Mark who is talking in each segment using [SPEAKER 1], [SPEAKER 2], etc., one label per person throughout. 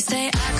[SPEAKER 1] say I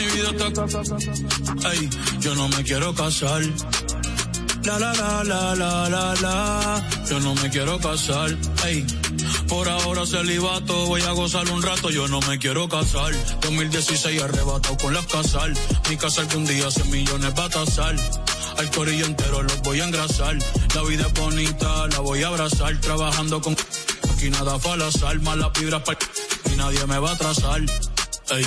[SPEAKER 1] Mi vida está... Ey, yo no me quiero casar. La la la la la la la. Yo no me quiero casar. Ey. Por ahora celibato, voy a gozar un rato, yo no me quiero casar. 2016 arrebatado con las casal. Mi casa que un día 100 millones va a tasar. Al corillo entero los voy a engrasar. La vida es bonita, la voy a abrazar. Trabajando con aquí nada fue al azar. Malas vibras pa' y nadie me va a atrasar. Ey,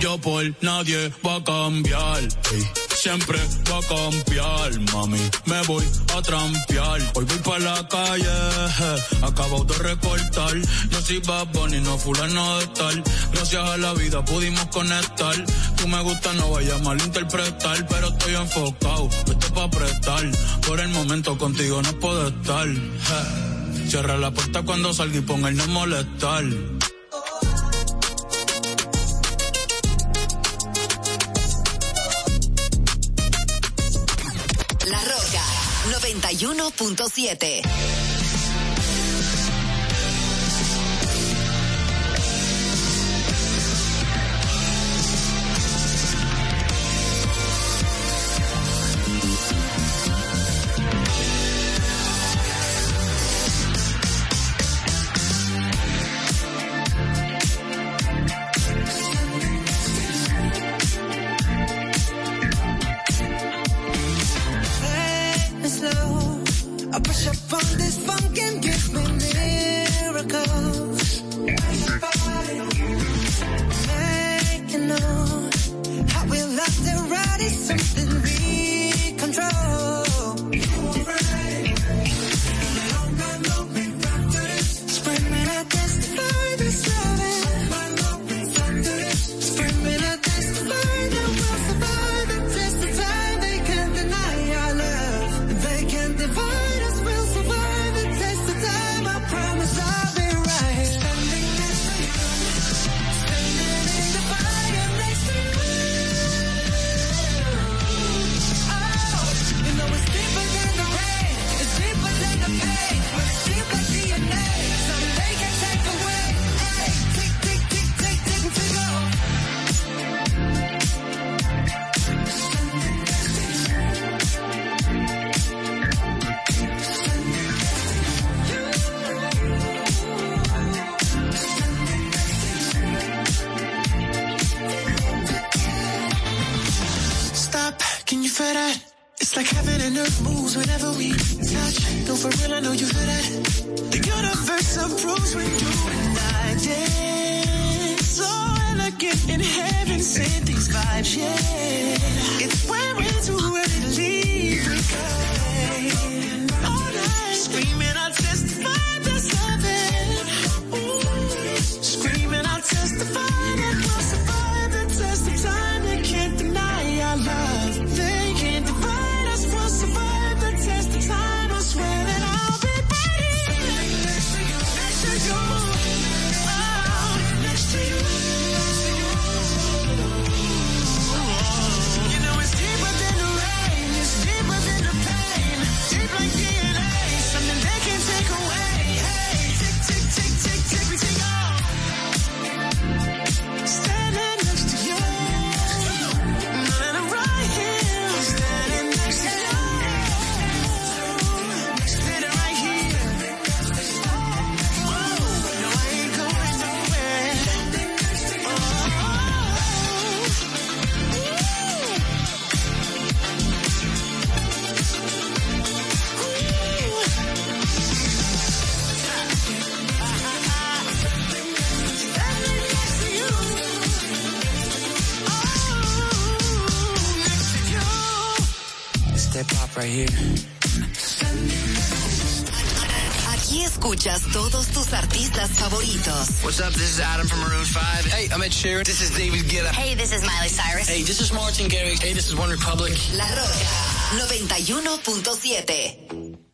[SPEAKER 1] Yo por nadie va a cambiar. Ey siempre va a cambiar, mami. Me voy a trampear. Hoy voy para la calle, acabo de recortar. Yo soy Bad Bunny, no fulano de tal. Gracias a la vida pudimos conectar. Tú me gusta, no vaya a malinterpretar, pero estoy enfocado. Esto pa' prestar. Por el momento contigo no puedo estar. Cierra la puerta cuando salga y ponga el no molestar.
[SPEAKER 2] 91.7.
[SPEAKER 3] Can you feel that? It's like heaven and earth moves whenever we touch. No, for real, I know you feel that. The universe approves when you and I dance. Oh, so elegant in heaven, send these vibes, yeah. It's when we're
[SPEAKER 4] too early to leave. We go all night screaming out. right here.
[SPEAKER 5] Aquí escuchas todos tus artistas favoritos.
[SPEAKER 4] What's up? This is Adam from Maroon 5. Hey, I'm Ed Sheeran. This is David Guetta.
[SPEAKER 6] Hey, this is Miley Cyrus.
[SPEAKER 4] Hey, this is Martin Garrix. Hey, this is One Republic.
[SPEAKER 5] La Roca 91.7.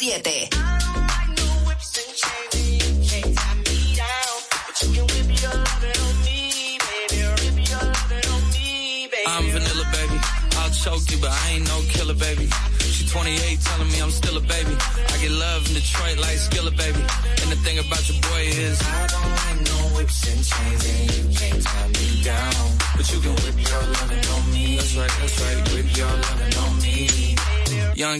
[SPEAKER 7] 7.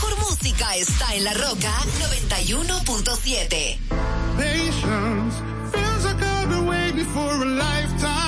[SPEAKER 2] Mejor música está en La Roca 91.7.
[SPEAKER 8] Patience feels like I've been waiting for a lifetime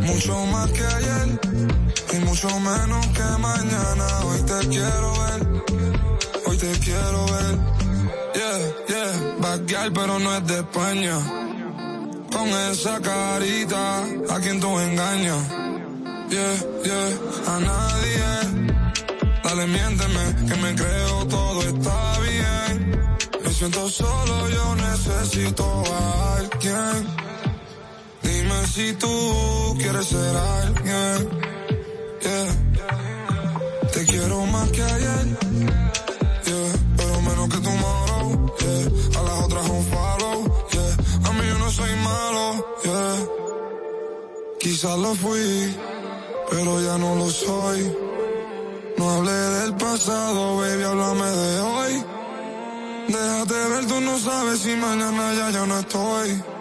[SPEAKER 9] Mucho más que ayer y mucho menos que mañana. Hoy te quiero ver, hoy te quiero ver. Yeah, yeah, backyard pero no es de España. Con esa carita, a quien tú engañas. Yeah, yeah, a nadie. Dale, miénteme, que me creo todo está bien. Me siento solo, yo necesito a alguien. Dime si tú quieres ser alguien. Yeah. Te quiero más que ayer. Yeah. Pero menos que tomorrow. Yeah. A las otras un follow. Yeah. A mí yo no soy malo. Yeah. Quizás lo fui, pero ya no lo soy. No hablé del pasado, baby, háblame de hoy. Déjate ver, tú no sabes si mañana ya yo no estoy.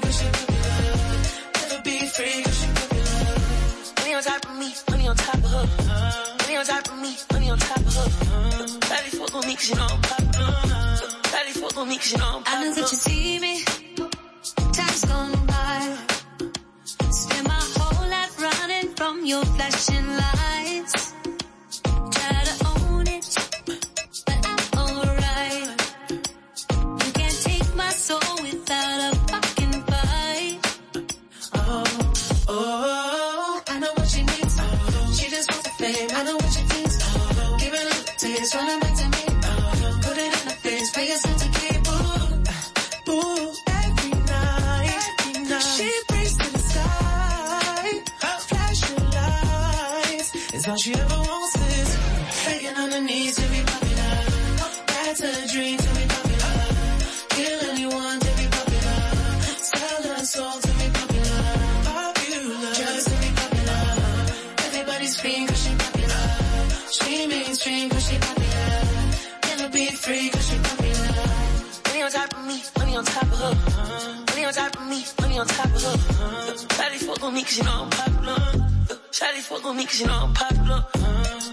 [SPEAKER 10] mainstream cause she popular. Never be free cause she popular. Money on top of me, money on top of her. Money on top of me, money on top of her. Daddy fuck on me cause you know I'm popular. Daddy fuck on me cause you know I'm
[SPEAKER 11] I know that you see me. Time's gone by. Spend my whole life running from your flashing lights.
[SPEAKER 10] She ever wants is begging on her knees to be popular. That's a dream to be popular. Kill anyone to be popular. Sell her soul to be popular. Popular. Just to be popular. Everybody's free cause she popular. She mainstream cause she popular. Never be free cause she popular. Money on top of me, money on top of her. Money on top of me, money on top of her. Shawty fuck on me cause you know I'm popular. Shawty fuck on me cause you know I'm popular.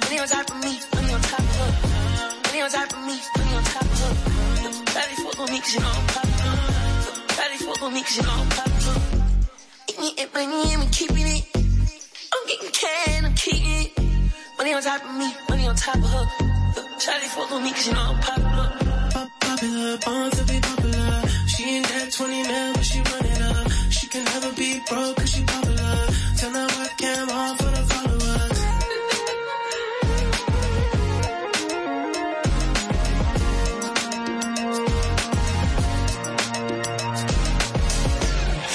[SPEAKER 10] Money on top of me, money on top of her. Money on top of me, money on top of her. Shawty fuck on me cause you know I'm popular. Shawty fuck on me cause you know I'm popular. Eating it, money, and keeping it. I'm getting can, I'm keeping it. Money on top of me, money on top of her. Shawty fuck on me cause you know I'm popular. Pop- Popular, born to be popular. She ain't that 20 man, but she run it up. She can never be broke cause she popular. Turn that webcam on for the followers.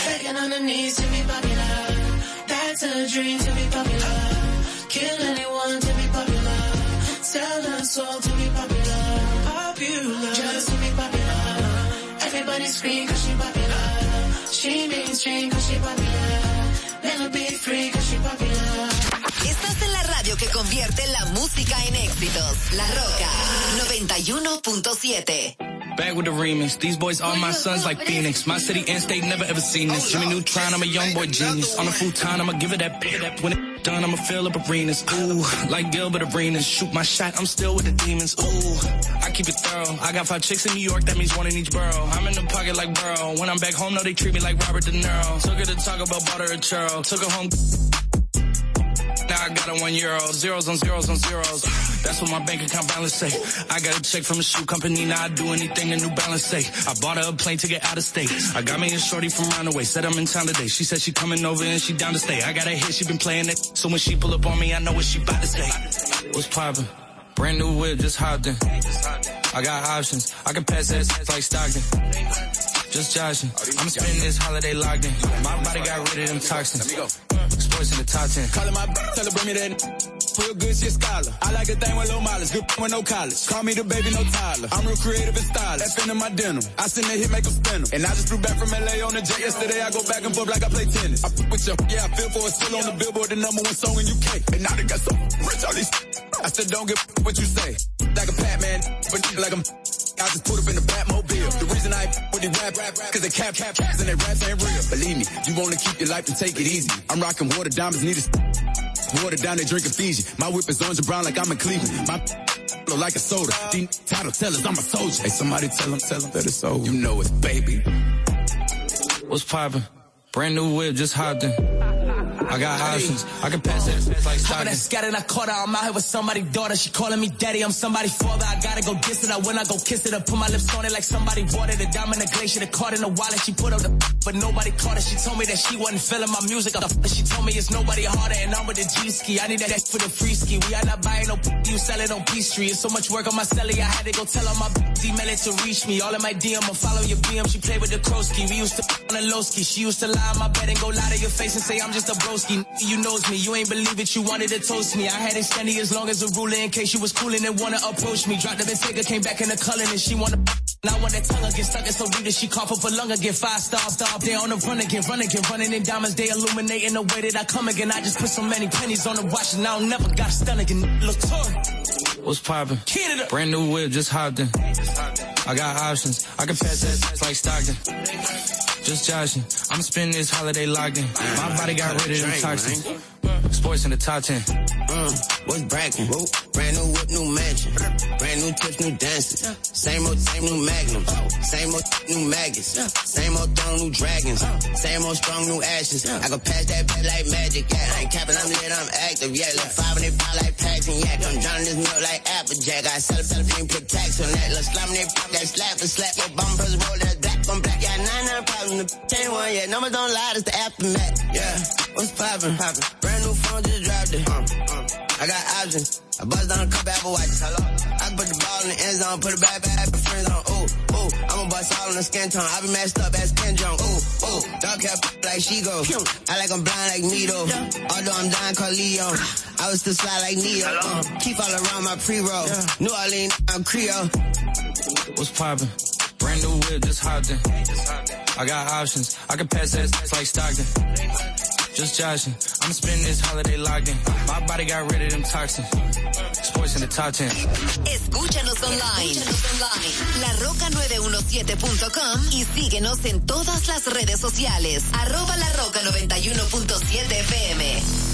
[SPEAKER 10] Begging on her knees to be popular. That's a dream to be popular. Kill anyone to be popular. Sell her soul to be popular. Popular. Just to be popular. Everybody's free cause she popular.
[SPEAKER 3] She mainstream cause she popular.
[SPEAKER 2] Estás en la radio que convierte la música en éxitos. La Roca 91.7.
[SPEAKER 7] Back with the remix. These boys are my sons like Phoenix. My city and state never ever seen this. Jimmy Neutron, I'm a young boy genius. On a futon, I'ma give it that pit. When it done, I'ma fill up arenas. Ooh, like Gilbert Arenas. Shoot my shot, I'm still with the demons. Keep it thorough. I got five chicks in New York, that means one in each borough. I'm in the pocket like Burrow. When I'm back home, no, they treat me like Robert De Niro. Took her to talk about butter or churro. Took her home. Now I got a one euro, zeros on zeros on zeros. That's what my bank account balance say. I got a check from a shoe company, now I do anything a New Balance say. I bought her a plane to get out of state. I got me a shorty from Runaway, said I'm in town today. She said she coming over and she down to stay. I got a hit, she been playing it. So when she pull up on me, I know what she about to say. What's poppin'? Brand new whip, just hopped in. I got options, I can pass that like Stockton. Just joshing. I'm spending this holiday locked in. My body got rid of them toxins. Sports in the top 10.
[SPEAKER 12] Calling my tell her bring me that real good shit scholar. I like a thing with low mileage, good with no college. Call me the baby, no Tyler. I'm real creative and stylish. That's in my denim. I send that hit, make them spin 'em. And I just flew back from LA on the jet yesterday. I go back and forth like I play tennis. I fuck with you, yeah, I feel for it. Still on the billboard, the number one song in UK. And now they got so rich, all these. I said, don't give what you say. Like a Batman, but like I'm. I just put up in the Batmobile. The reason I with the rap, rap, rap, cause they cap, cap, caps and they raps ain't real. Believe me, you wanna keep your life and take it easy. I'm rocking water diamonds, need a water down, they drinking Fiji. My whip is orange and brown like I'm in Cleveland. My flow like a soda. These title tellers, I'm a soldier. Hey, somebody tell them, tell them that it's over. You know it, baby.
[SPEAKER 7] What's poppin'? Brand new whip, just hopped in. I got options. I can pass it like
[SPEAKER 13] Top of that scattered, I caught her. I'm out here with somebody's daughter. She calling me daddy. I'm somebody's father. I gotta go diss it. I when I go kiss it. I put my lips on it like somebody bought it. Diamond, a glacier, the card in the wallet. She put up the but nobody caught it. She told me that she wasn't feeling my music. The f- She told me it's nobody harder and I'm with the G ski. I need that for the free ski. We are not buying no p- you sell it on P Street. It's so much work on my celly. I had to go tell all my b- email it to reach me. All in my DM, I follow your BM. She played with the Krosky. We used to on the low ski. She used to lie on my bed and go lie to your face and say I'm just a broski. You knows me. You ain't believe it. You wanted to toast me. I had it standing as long as a ruler in case you was cooling and wanna approach me. Dropped the Bentayga, came back in the color and she wanna. Now when that tongue get stuck in so deep that she cough up a lung again. Five star, star. They on the run again, run again, running in diamonds. They illuminating the way that I come again. I just put so many pennies on the watch and I don't never got a stun again. Look torn.
[SPEAKER 7] What's poppin'?
[SPEAKER 13] Canada.
[SPEAKER 7] Brand new whip, just hopped in. I got options. I can pass that like Stockton. Just joshing. I'm spending this holiday locked in. My body got rid of them
[SPEAKER 14] Drink,
[SPEAKER 7] toxins. Sports in the top 10.
[SPEAKER 14] Uh, what's brackin'? Brand new whip, new mansion. Brand new tips, new dances. Same old, same new magnums. Same old, new maggots. Same old throne, new dragons. Same old strong, new ashes. I can pass that back like magic. Yeah, I ain't capping, I'm lit, I'm active. Yeah, like five and they pop like packs and yak. I'm drowning this milk like Applejack. I sell it, sell it, put tax on that. Let's slam they pop that slap and slap. Your bumpers roll that black on black. Yeah, nine, nine The chain one, yeah. Numbers don't lie, it's the aftermath. Yeah, what's poppin'? Poppin'. Brand new phone, just dropped it. Uh, uh. I got options. I bust down a couple Apple watches. Hello. I put the ball in the end zone, put it back, back, back, friends on. Ooh, ooh. I'ma bust all in the skin tone. I be messed up as Ken Jeong. Ooh, ooh. Dark hair like she go. I like I'm blind like me though. Although I'm dying called Leon. I was still slide like Neo. Uh, keep all around my pre-roll. New Orleans, I'm Creole.
[SPEAKER 7] What's poppin'? Brand new whip, just hopped in. I got options. I can pass that like Stockton. Just joshing. I'm spending this holiday locked in. My body got rid of them toxins. Sports in the top 10.
[SPEAKER 2] Escúchanos online. LaRoca917.com y síguenos en todas las redes sociales. Arroba La Roca 91.7 FM.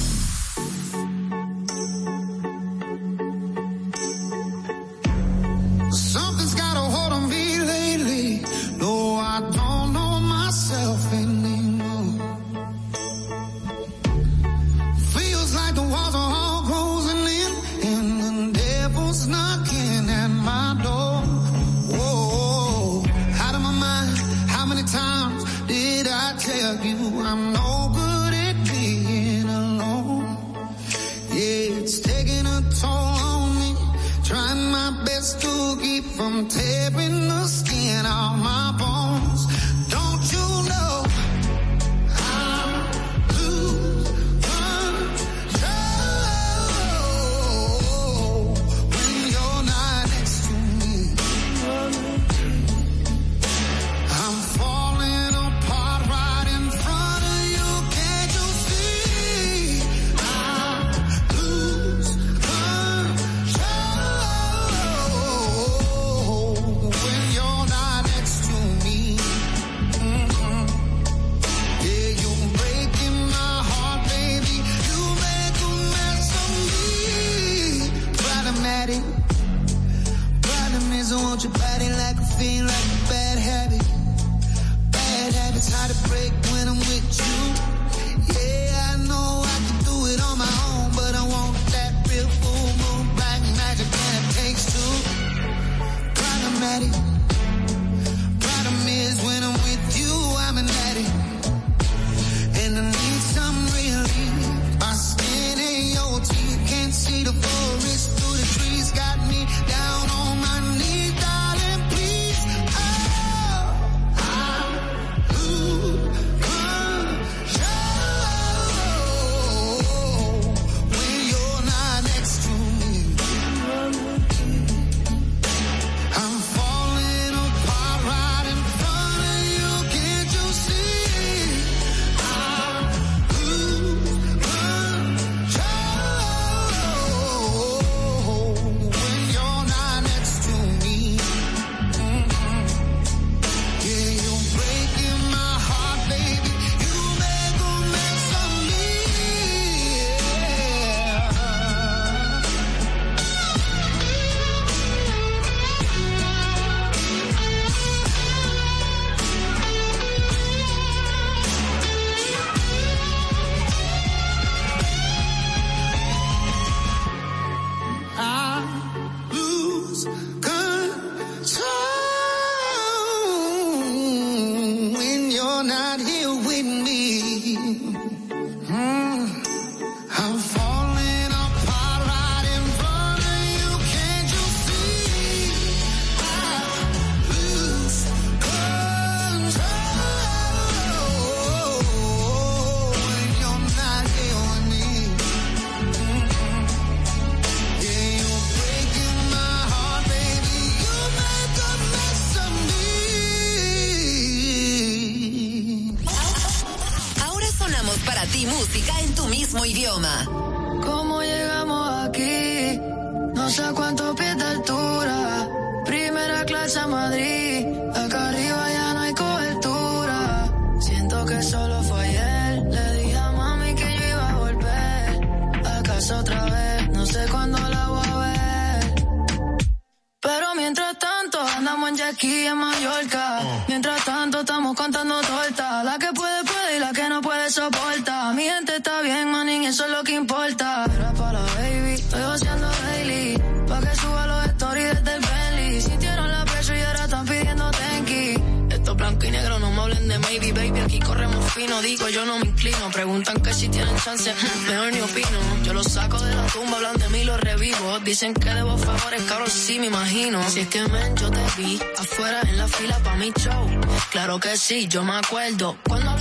[SPEAKER 15] vino. Preguntan que si tienen chance, mejor ni opino. Yo los saco de la tumba, hablan de mí, los revivo. Dicen que debo favores, cabrón, sí me imagino. Si es que men, yo te vi afuera en la fila pa' mi show. Claro que sí, yo me acuerdo. Cuando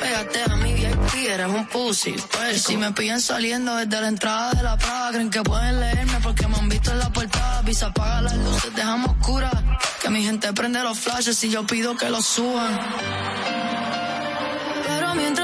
[SPEAKER 15] Pégate a mi VIP, eres un pussy. Pues si me pillan saliendo desde la entrada de la Prada, creen que pueden leerme porque me han visto en la portada. Visa apaga las luces, dejamos oscuras. Que mi gente prende los flashes y yo pido que los suban mientras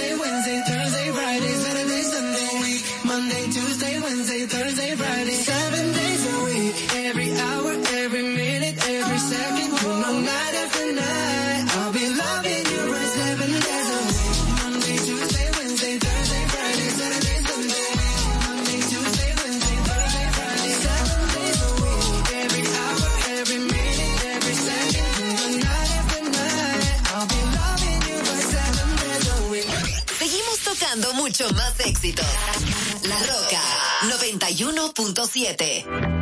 [SPEAKER 5] 91.7.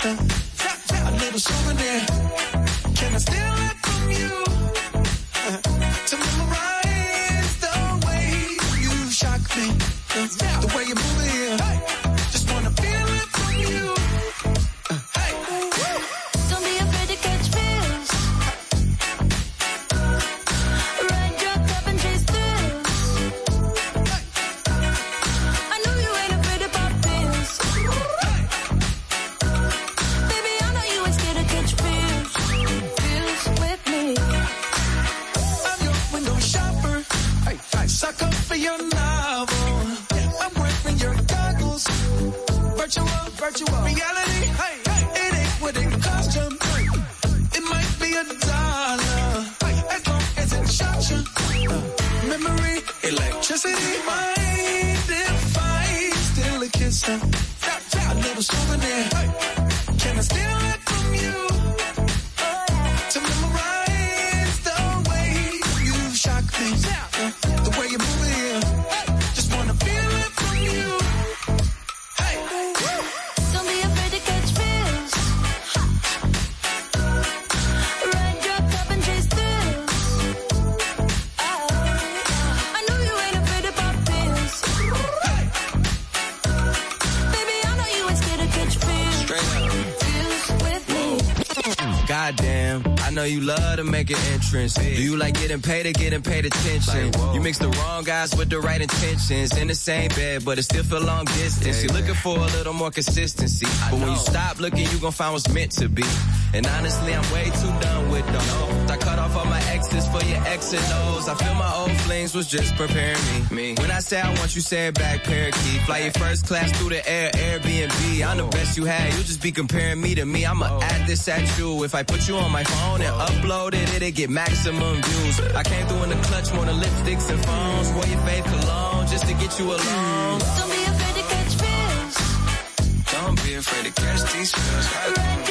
[SPEAKER 11] steal
[SPEAKER 13] make an entrance. Do you like getting paid or getting paid attention? you mix the wrong guys with the right intentions. In the same bed, but it still feel long distance. You're looking for a little more consistency. But when you stop looking, you gon' find what's meant to be. And honestly, I'm way too done with them. I cut off all my exes for your X and O's. I feel my old flings was just preparing me. me. When I say I want you, say it back, parakeet. Fly your first class through the air, Airbnb. I'm the best you had. You just be comparing me to me. I'ma add this at you. If I put you on my phone and upload it, it'll get maximum views. I came through in the clutch more than lipsticks and phones. Wore your faith cologne just to get you alone.
[SPEAKER 16] Don't be afraid to catch feels.
[SPEAKER 13] Don't be afraid to catch these feels.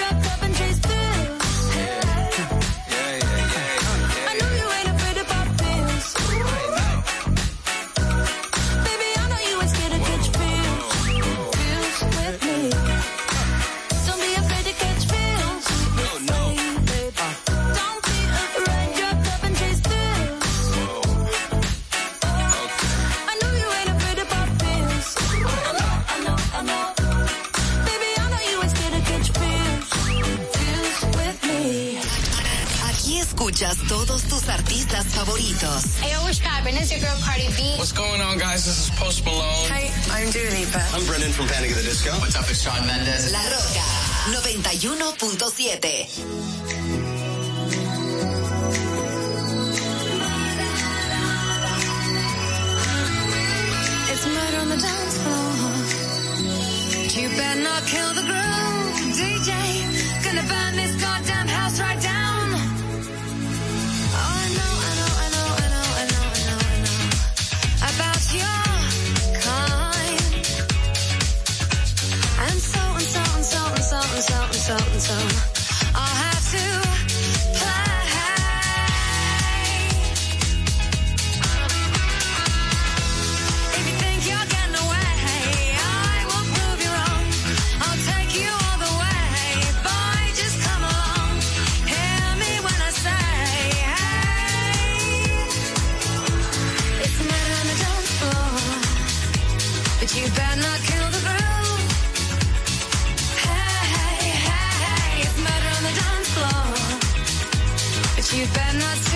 [SPEAKER 17] Cardi B.
[SPEAKER 18] What's going on, guys? This is Post Malone.
[SPEAKER 17] Hi, I'm Dua Lipa.
[SPEAKER 4] I'm Brendan from Panic at the Disco. What's up, it's Shawn Mendes.
[SPEAKER 5] La Rocka, 91.7.
[SPEAKER 16] It's murder on the dance
[SPEAKER 11] floor. You better not kill the girl. But you better not kill the groove. Hey, hey, hey, it's murder on the dance floor. But you better not.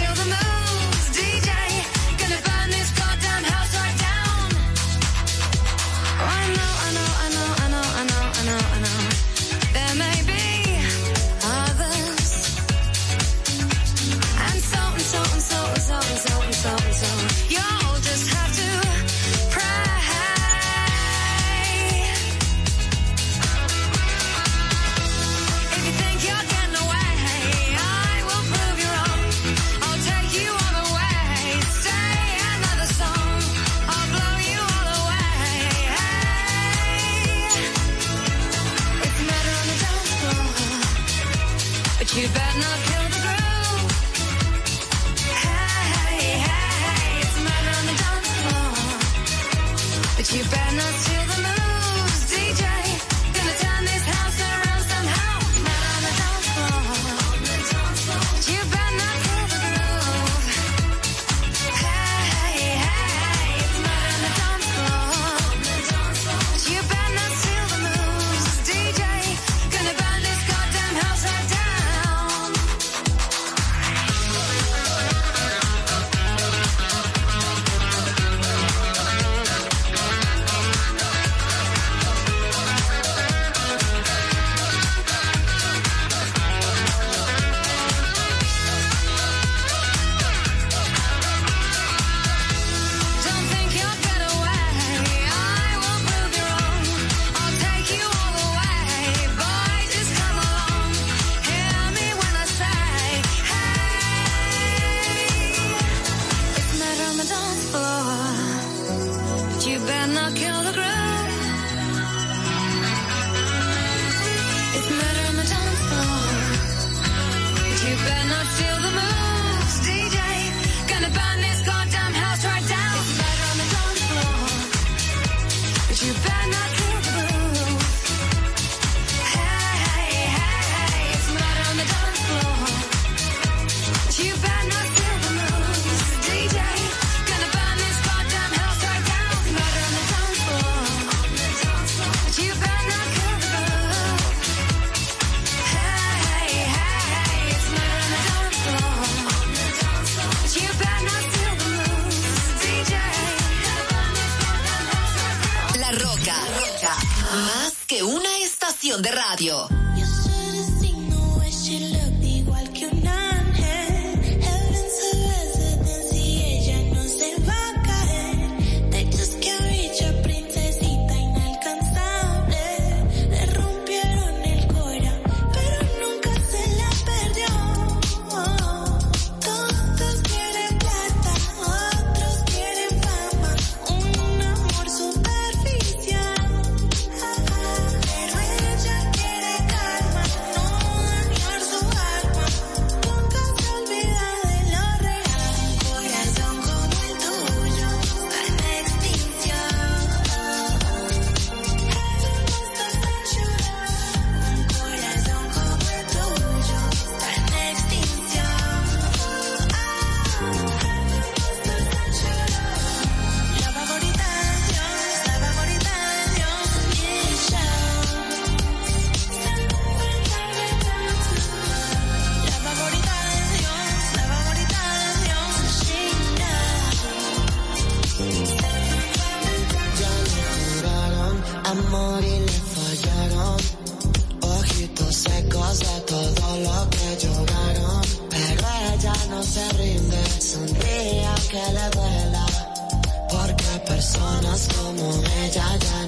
[SPEAKER 19] que
[SPEAKER 20] le
[SPEAKER 21] duela, porque personas como ella ya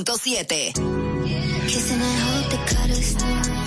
[SPEAKER 11] 106.7.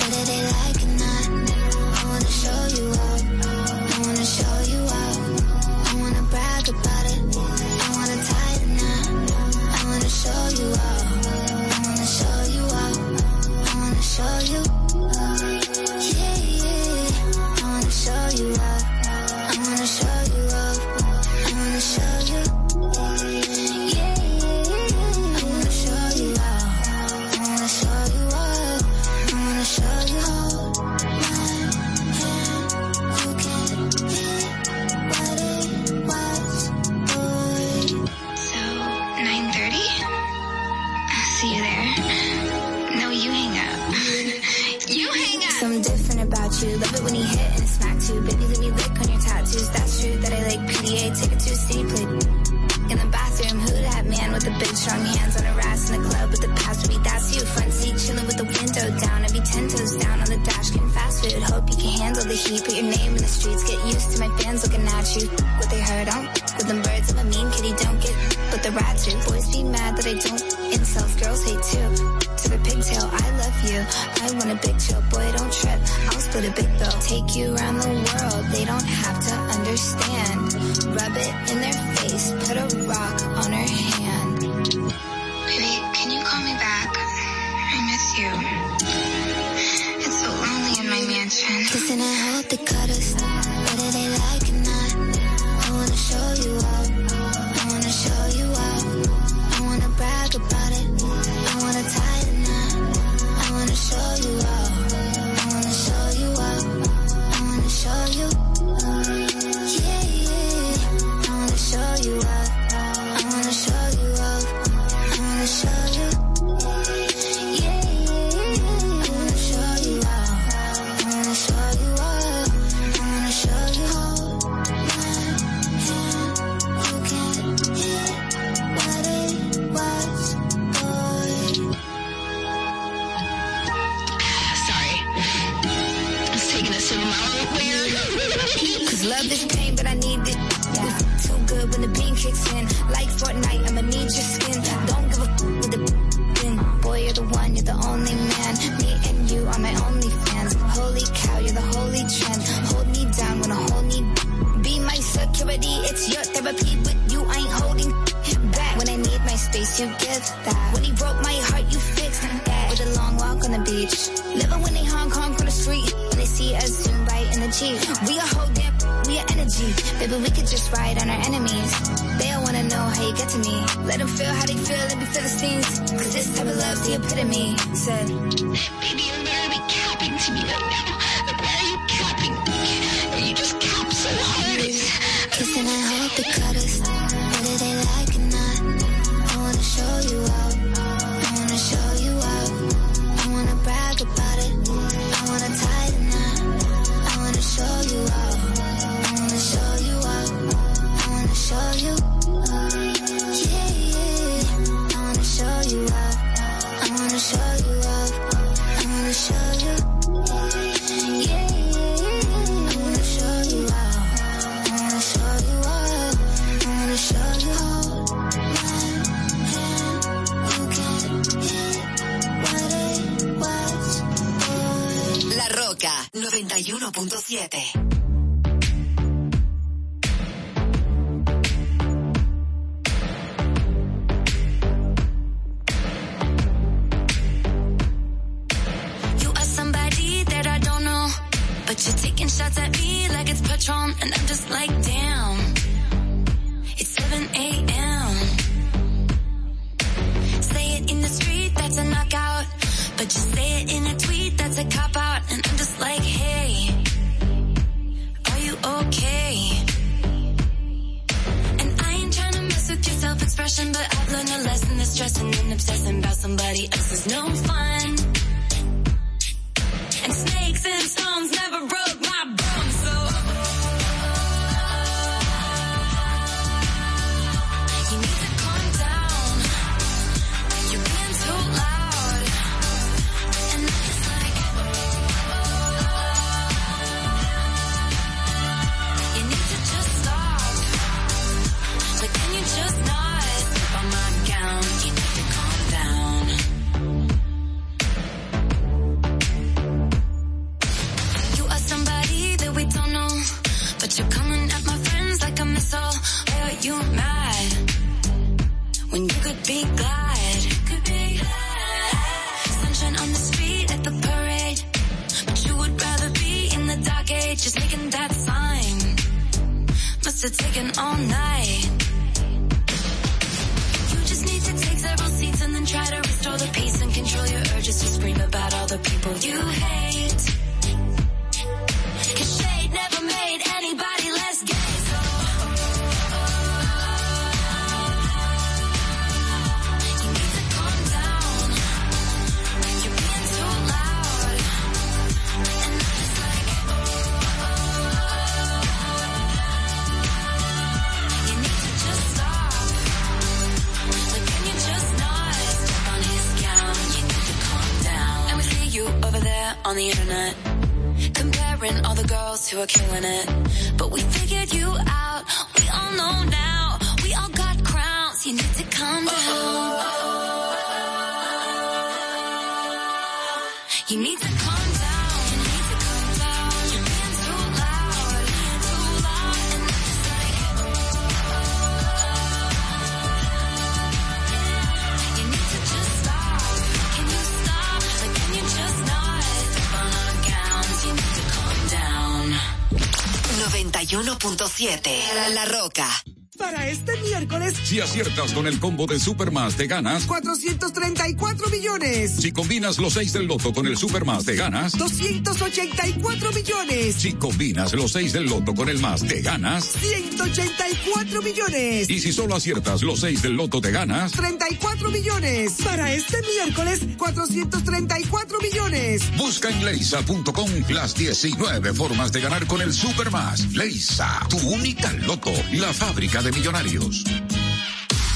[SPEAKER 11] killing it.
[SPEAKER 2] La Roca.
[SPEAKER 22] Si aciertas con el combo de Supermas, te ganas.
[SPEAKER 23] 434 millones.
[SPEAKER 22] Si combinas los 6 del loto con el Supermas, te ganas.
[SPEAKER 23] 284 millones.
[SPEAKER 22] Si combinas los 6 del loto con el más, te ganas.
[SPEAKER 23] 184 millones.
[SPEAKER 22] Y si solo aciertas los 6 del loto, te ganas.
[SPEAKER 23] 34 millones. Para este miércoles, 434 millones.
[SPEAKER 22] Busca en leisa.com las 19 formas de ganar con el Supermas. Leisa, tu única loto, la fábrica de millonarios.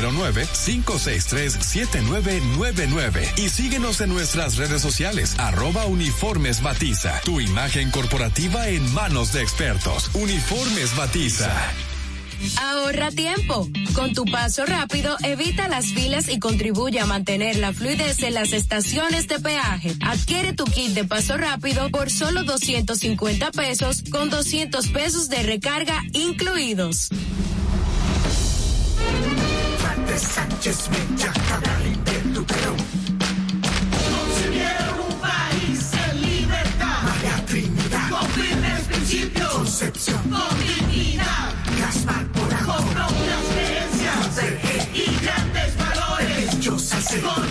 [SPEAKER 24] 809-563-7999 y síguenos en nuestras redes sociales arroba uniformes batiza. Tu imagen corporativa en manos de expertos. Uniformes batiza.
[SPEAKER 25] Ahorra tiempo. Con tu paso rápido, evita las filas y contribuye a mantener la fluidez en las estaciones de peaje. Adquiere tu kit de paso rápido por solo 250 pesos con 200 pesos de recarga incluidos.
[SPEAKER 8] Sánchez Mella, Cabral de tu Perú. Concibieron un país en libertad. María Trinidad. Con firmes principios. Concepción. Con dignidad. Gaspar Polanco. Con propias creencias. Y grandes valores. Hacen. Con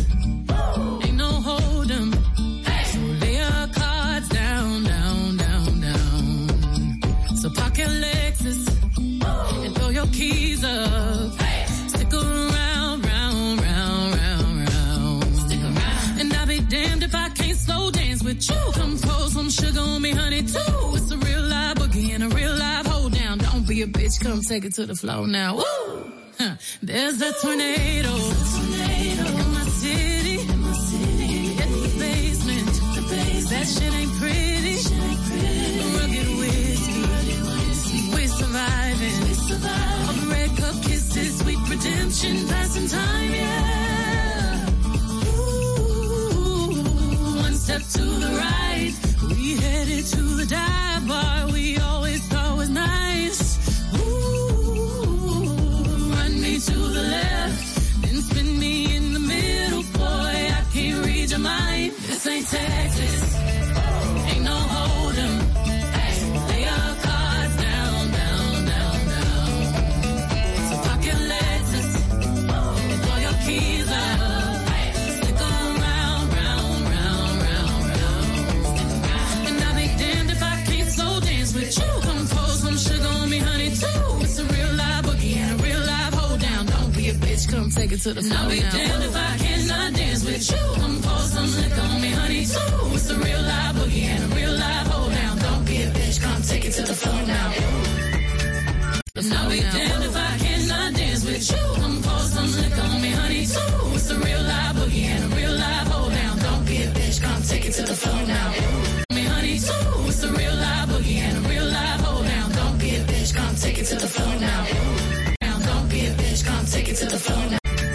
[SPEAKER 26] with you. Come pour some sugar on me, honey, too. It's a real live boogie and a real live hold down. Don't be a bitch, come take it to the floor now. Woo! There's a tornado. In my city. Get the basement. That shit ain't pretty. Rugged whiskey. We're surviving. Red cup kisses, sweet redemption, passing time, yeah. Step to the right. We headed to the dive bar we always take it to the floor now. Damned if I cannot dance with you. Come pour some liquor on me, honey, too. It's a real live boogie and a real live hold down. Don't be a bitch, come take it to the floor now. And I'll be damned if I cannot dance with you. Come pour some liquor on me, honey, too. It's a real live boogie and a real live hold down. Don't be a bitch, come take it to the floor now. Me, honey, too. It's a real live boogie and a real live hold down. Don't be a bitch, come take it to the floor now. Don't be a bitch, come take it to the floor now.